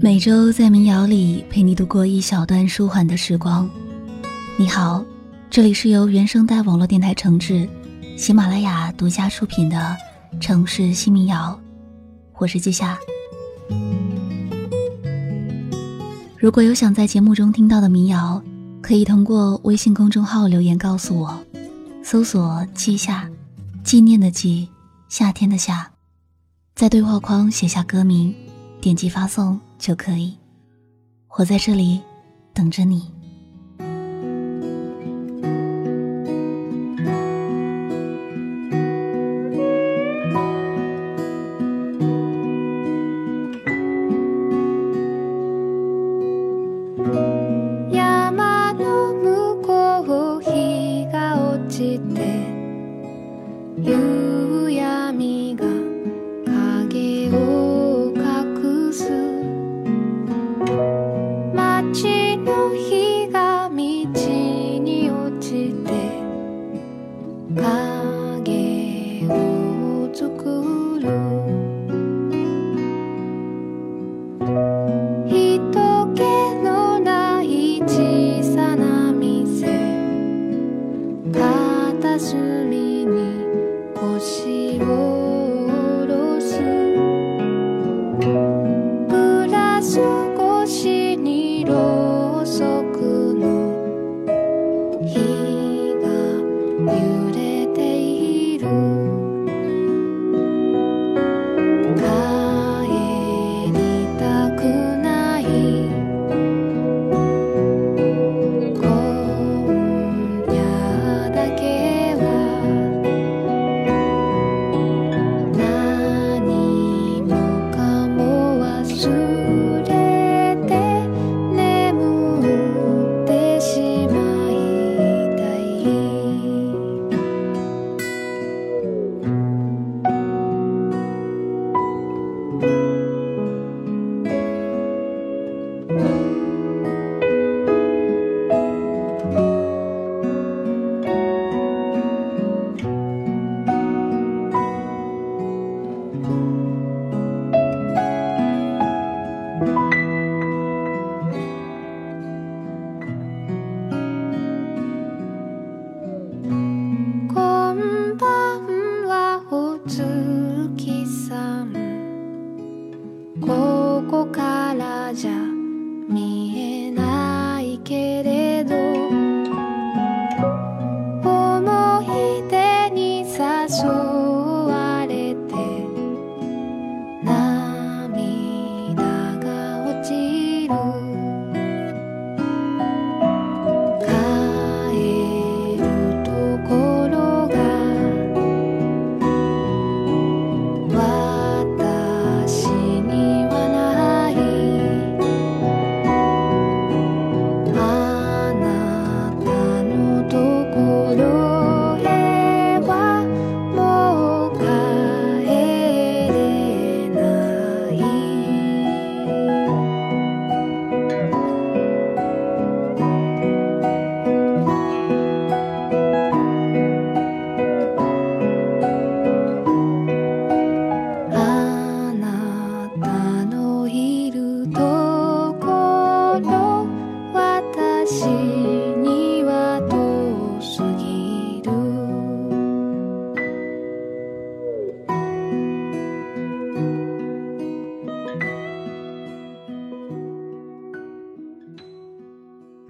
每周在民谣里陪你度过一小段舒缓的时光。你好，这里是由原声带网络电台承制，喜马拉雅独家出品的《城市新民谣》，我是季夏。如果有想在节目中听到的民谣，可以通过微信公众号留言告诉我，搜索“季夏”，纪念的季，夏天的夏，在对话框写下歌名，点击发送。就可以。我在这里等着你。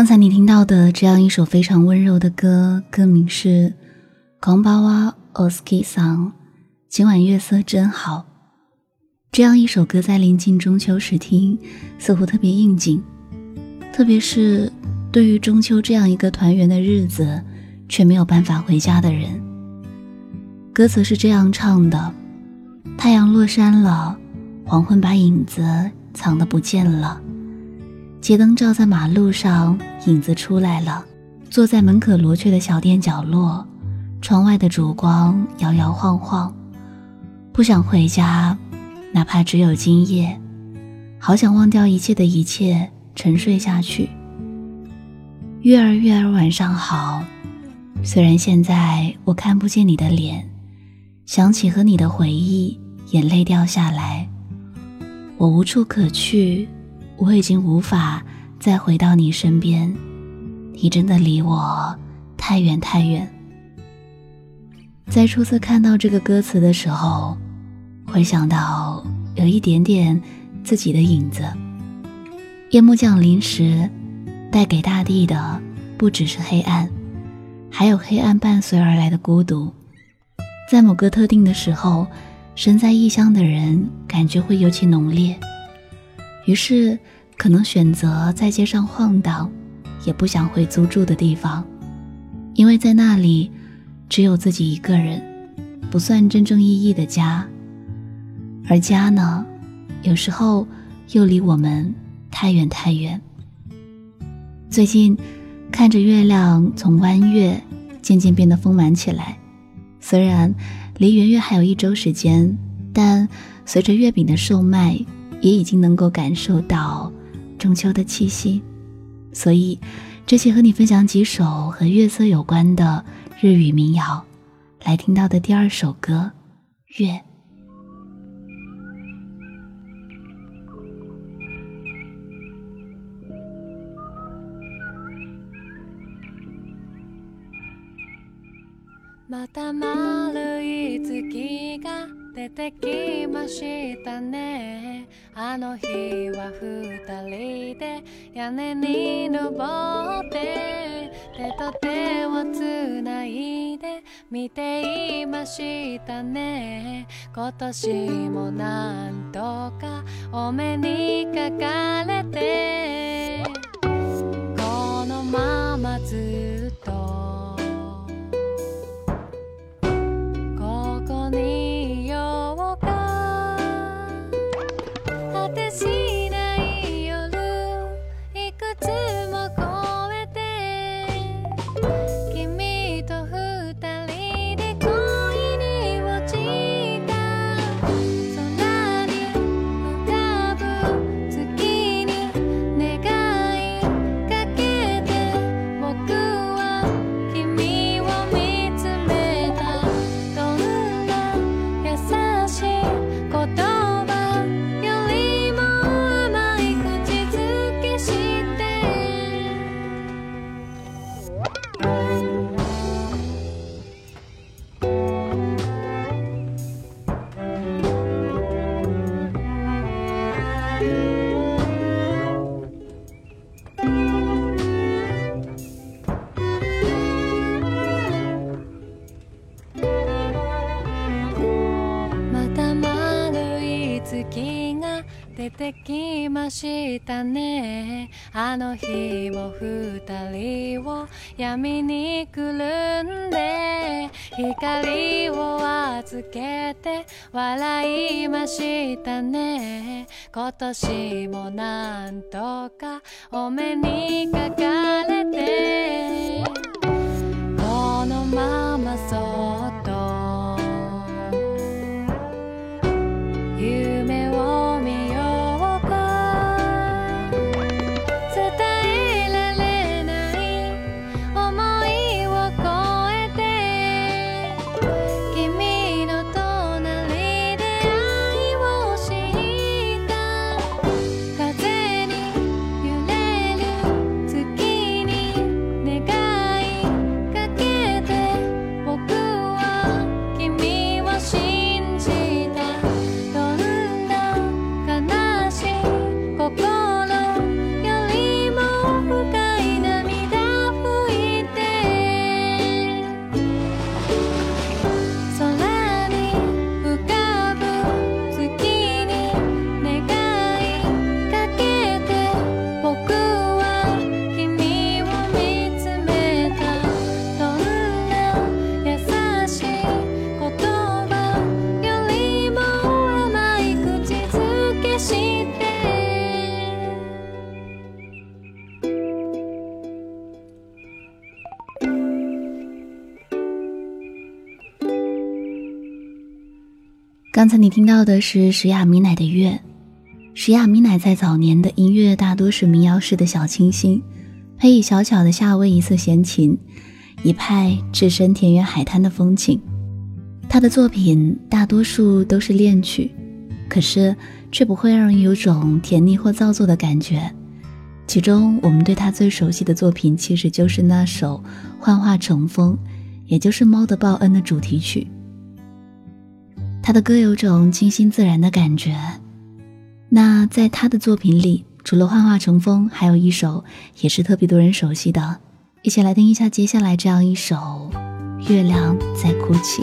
刚才你听到的这样一首非常温柔的歌，歌名是《狂巴哇 oski song》，今晚月色真好。这样一首歌在临近中秋时听，似乎特别应景，特别是对于中秋这样一个团圆的日子，却没有办法回家的人。歌词是这样唱的：太阳落山了，黄昏把影子藏得不见了。街灯照在马路上，影子出来了。坐在门可罗雀的小店角落，窗外的烛光摇摇晃晃。不想回家，哪怕只有今夜。好想忘掉一切的一切，沉睡下去。月儿月儿晚上好。虽然现在我看不见你的脸，想起和你的回忆，眼泪掉下来。我无处可去。我已经无法再回到你身边，你真的离我太远太远。在初次看到这个歌词的时候，会想到有一点点自己的影子。夜幕降临时，带给大地的不只是黑暗，还有黑暗伴随而来的孤独。在某个特定的时候，身在异乡的人感觉会尤其浓烈，于是可能选择在街上晃荡，也不想回租住的地方，因为在那里只有自己一个人，不算真正意义的家。而家呢，有时候又离我们太远太远。最近看着月亮从弯月渐渐变得丰满起来。虽然离圆月还有一周时间，但随着月饼的售卖，也已经能够感受到中秋的气息。所以，这期和你分享几首和月色有关的日语民谣。来听到的第二首歌《月》。また丸い月が出 てきましたね。あの日は二人で屋根に登って手と手をつないで見ていましたね。今年もなんとかお目にかかれてこのままずっとしたね。あの日も二人を闇にくるんで光を預けて笑いましたね。今年もなんとかお目にかかれて。このままそっ刚才你听到的是石雅米乃的《月》。石雅米乃在早年的音乐大多是民谣式的小清新，配以小巧的夏威夷色弦琴，一派置身田园海滩的风情。他的作品大多数都是恋曲，可是却不会让人有种甜腻或造作的感觉。其中，我们对他最熟悉的作品，其实就是那首《幻化成风》，也就是《猫的报恩》的主题曲。他的歌有种清新自然的感觉。那在他的作品里，除了《幻化成风》，还有一首也是特别多人熟悉的，一起来听一下接下来这样一首《月亮在哭泣》。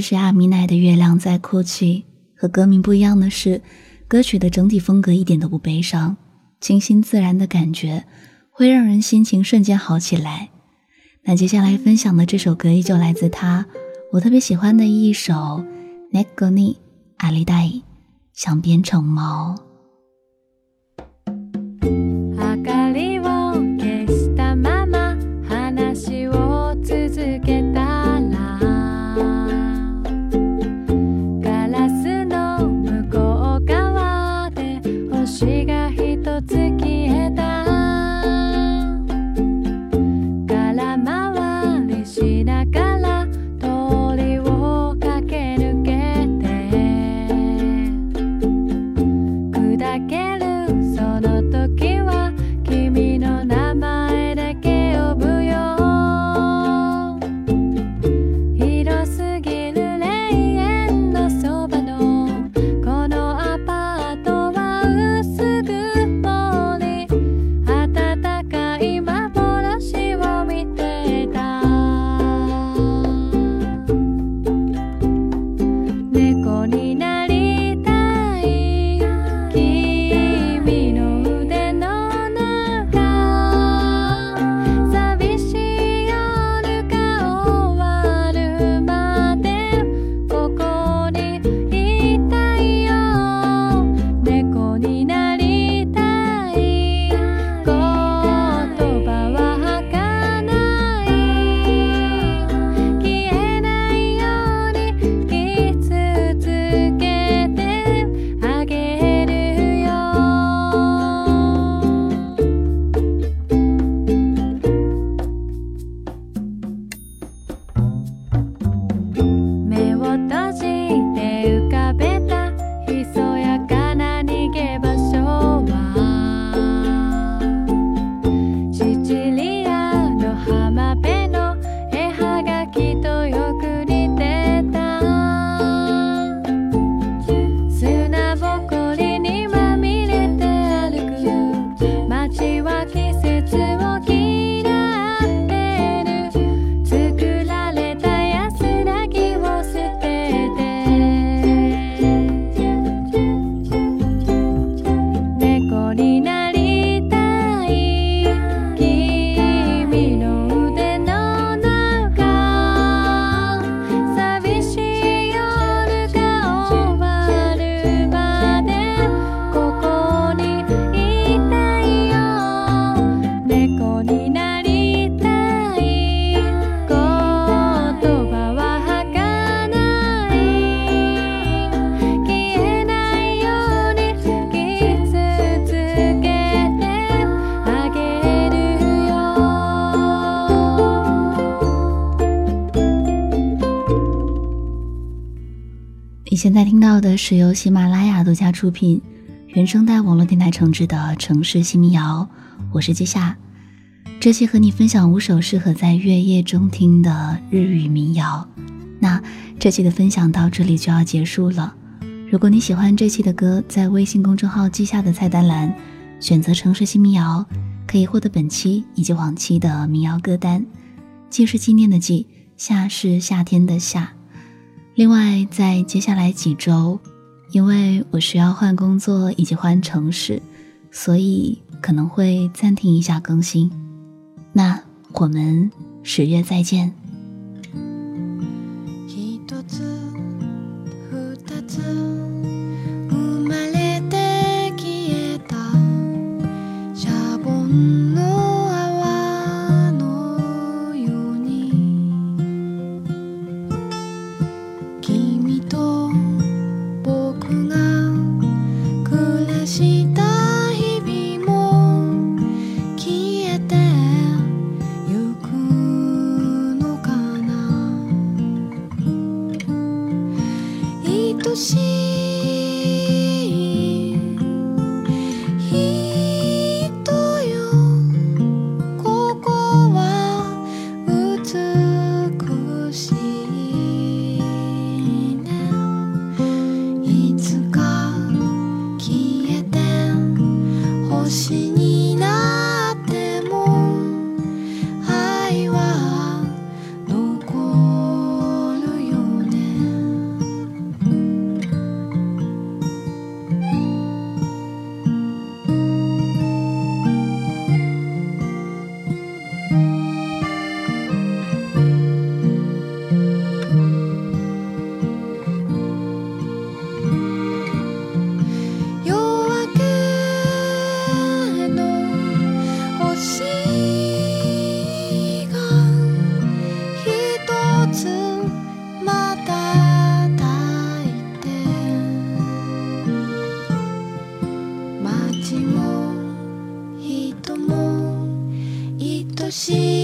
是阿米奈的《月亮在哭泣》，和歌名不一样的是，歌曲的整体风格一点都不悲伤，清新自然的感觉会让人心情瞬间好起来。那接下来分享的这首歌依旧来自他，我特别喜欢的一首《Negoni 阿里代》，想变成猫。你现在听到的是由喜马拉雅独家出品、原声带网络电台承制的《城市新民谣》，我是季夏。这期和你分享五首适合在月夜中听的日语民谣。那这期的分享到这里就要结束了。如果你喜欢这期的歌，在微信公众号“记下”的菜单栏选择“城市新民谣”，可以获得本期以及往期的民谣歌单。既是纪念的纪，夏是夏天的夏。另外，在接下来几周，因为我需要换工作以及换城市，所以可能会暂停一下更新。那我们十月再见。心。